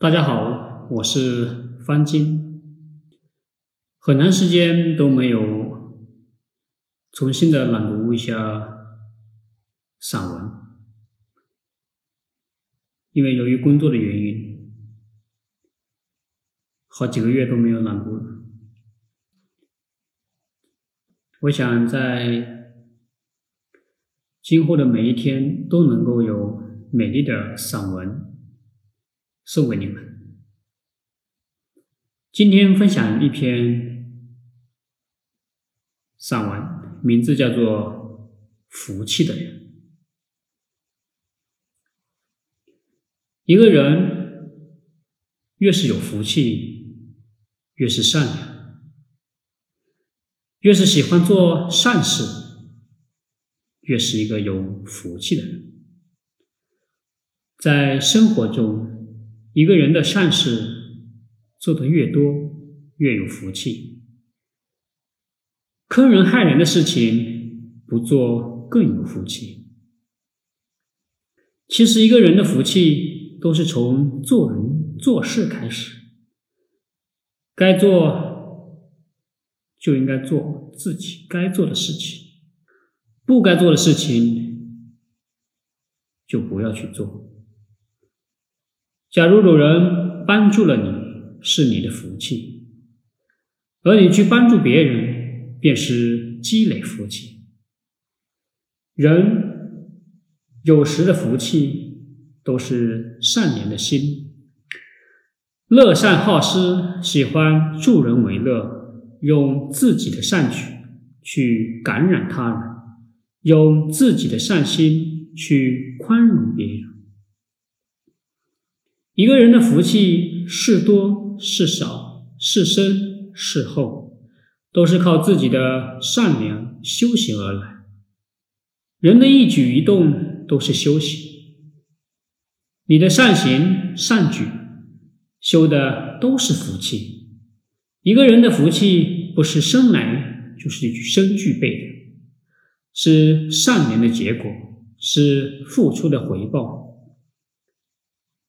大家好，我是方金。很长时间都没有重新的朗读一下散文，因为由于工作的原因，好几个月都没有朗读了。我想在今后的每一天都能够有美丽的散文。送给你们。今天分享一篇散文，名字叫做《福气的人》。一个人越是有福气，越是善良，越是喜欢做善事，越是一个有福气的人。在生活中。一个人的善事做得越多，越有福气；坑人害人的事情不做，更有福气。其实，一个人的福气都是从做人做事开始。该做就应该做自己该做的事情，不该做的事情就不要去做。假如有人帮助了你，是你的福气；而你去帮助别人，便是积累福气。人有时的福气都是善良的心，乐善好施，喜欢助人为乐，用自己的善举去感染他人，用自己的善心去宽容别人。一个人的福气是多是少，是深是厚，都是靠自己的善良修行而来。人的一举一动都是修行，你的善行善举修的都是福气。一个人的福气不是生来就是生具备的，是善良的结果，是付出的回报。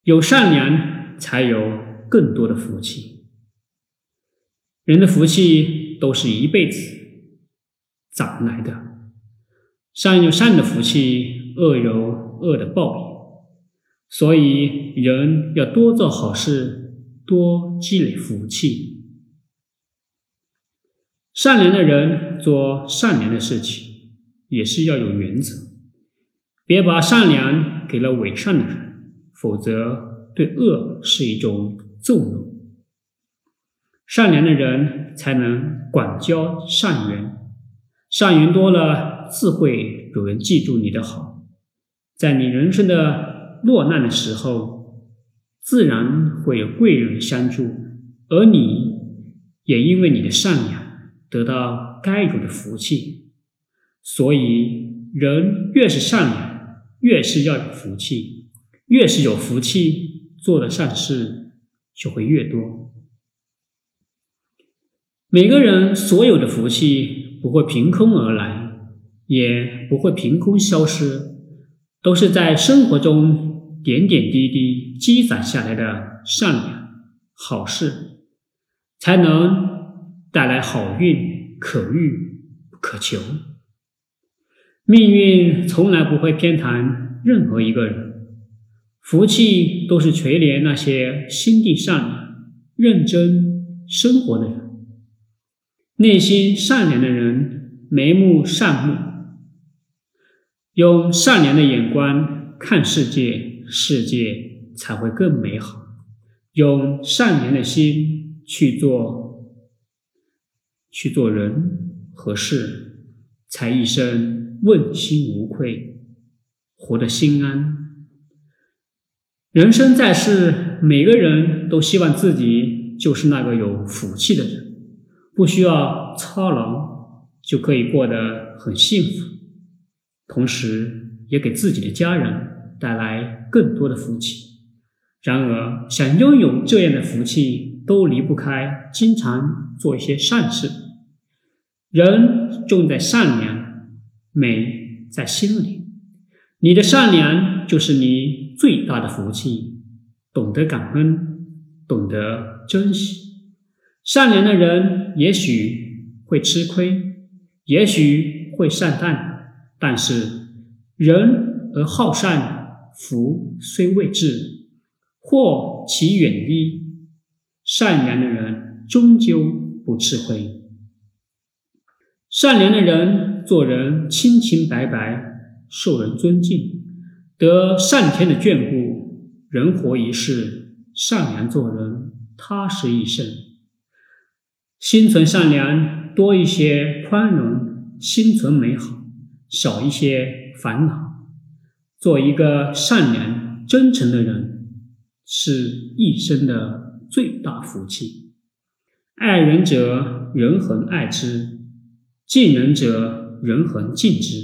有善良，才有更多的福气。人的福气都是一辈子攒来的，善有善的福气，恶有恶的报应。所以，人要多做好事，多积累福气。善良的人做善良的事情，也是要有原则，别把善良给了伪善的人。否则，对恶是一种纵容。善良的人才能广交善缘，善缘多了，自会有人记住你的好。在你人生的落难的时候，自然会有贵人相助，而你也因为你的善良得到该有的福气。所以，人越是善良，越是要有福气。越是有福气，做的善事就会越多。每个人所有的福气不会凭空而来，也不会凭空消失，都是在生活中点点滴滴积攒下来的善良好事，才能带来好运，可遇不可求。命运从来不会偏袒任何一个人。福气都是垂怜那些心地善良、认真生活的人，内心善良的人，眉目善目，用善良的眼光看世界，世界才会更美好；用善良的心去做，去做人和事，才一生问心无愧，活得心安。人生在世，每个人都希望自己就是那个有福气的人，不需要操劳就可以过得很幸福，同时也给自己的家人带来更多的福气。然而，想拥有这样的福气，都离不开经常做一些善事。人重在善良，美在心里。你的善良就是你。最大的福气，懂得感恩，懂得珍惜。善良的人也许会吃亏，也许会上当，但是人而好善，福虽未至，祸其远矣。善良的人终究不吃亏。善良的人做人清清白白，受人尊敬，得上天的眷顾。人活一世，善良做人，踏实一生。心存善良，多一些宽容；心存美好，少一些烦恼。做一个善良、真诚的人，是一生的。最大福气，爱人者，人恒爱之；敬人者，人恒敬之。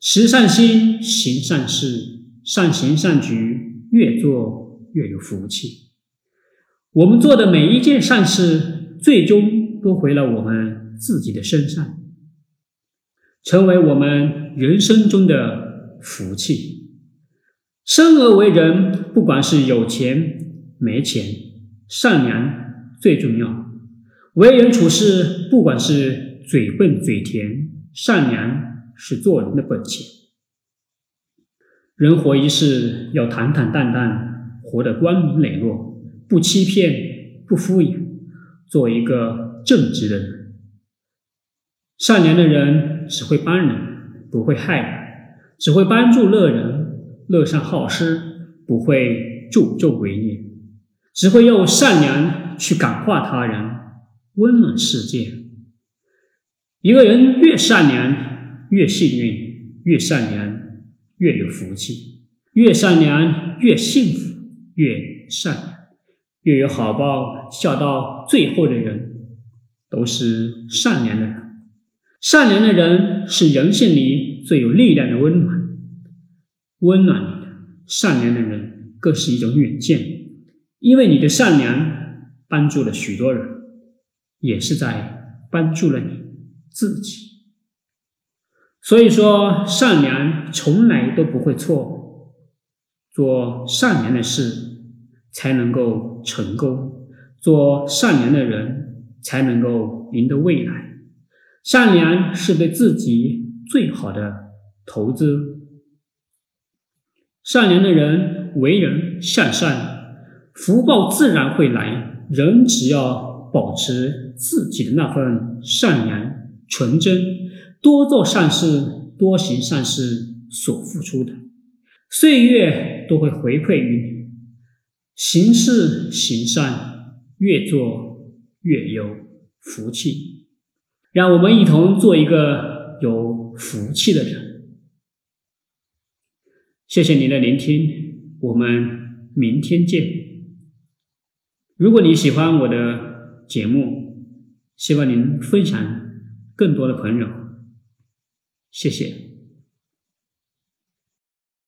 持善心，行善事，善行善举，越做越有福气。我们做的每一件善事，最终都回了我们自己的身上，成为我们人生中的福气。生而为人，不管是有钱没钱。善良最重要，为人处事，不管是嘴笨嘴甜，善良是做人的本钱。人活一世，要坦坦荡荡，活得光明磊落，不欺骗，不敷衍，做一个正直的人。善良的人只会帮人，不会害人；只会帮助乐人，乐善好施，不会助纣为虐。只会用善良去感化他人，温暖世界。一个人越善良越幸运，越善良越有福气，越善良越幸福，越善良越有好报。笑到最后的人都是善良的人。善良的人是人性里最有力量的温暖，温暖你的善良的人更是一种远见。因为你的善良帮助了许多人，也是在帮助了你自己。所以说，善良从来都不会错，做善良的事才能够成功，做善良的人才能够赢得未来。善良是对自己最好的投资。善良的人为人向善。福报自然会来，人只要保持自己的那份善良、纯真，多做善事，多行善事，所付出的岁月都会回馈于你。行事行善，越做越有福气。让我们一同做一个有福气的人。谢谢您的聆听，我们明天见。如果你喜欢我的节目，希望您分享更多的朋友，谢谢。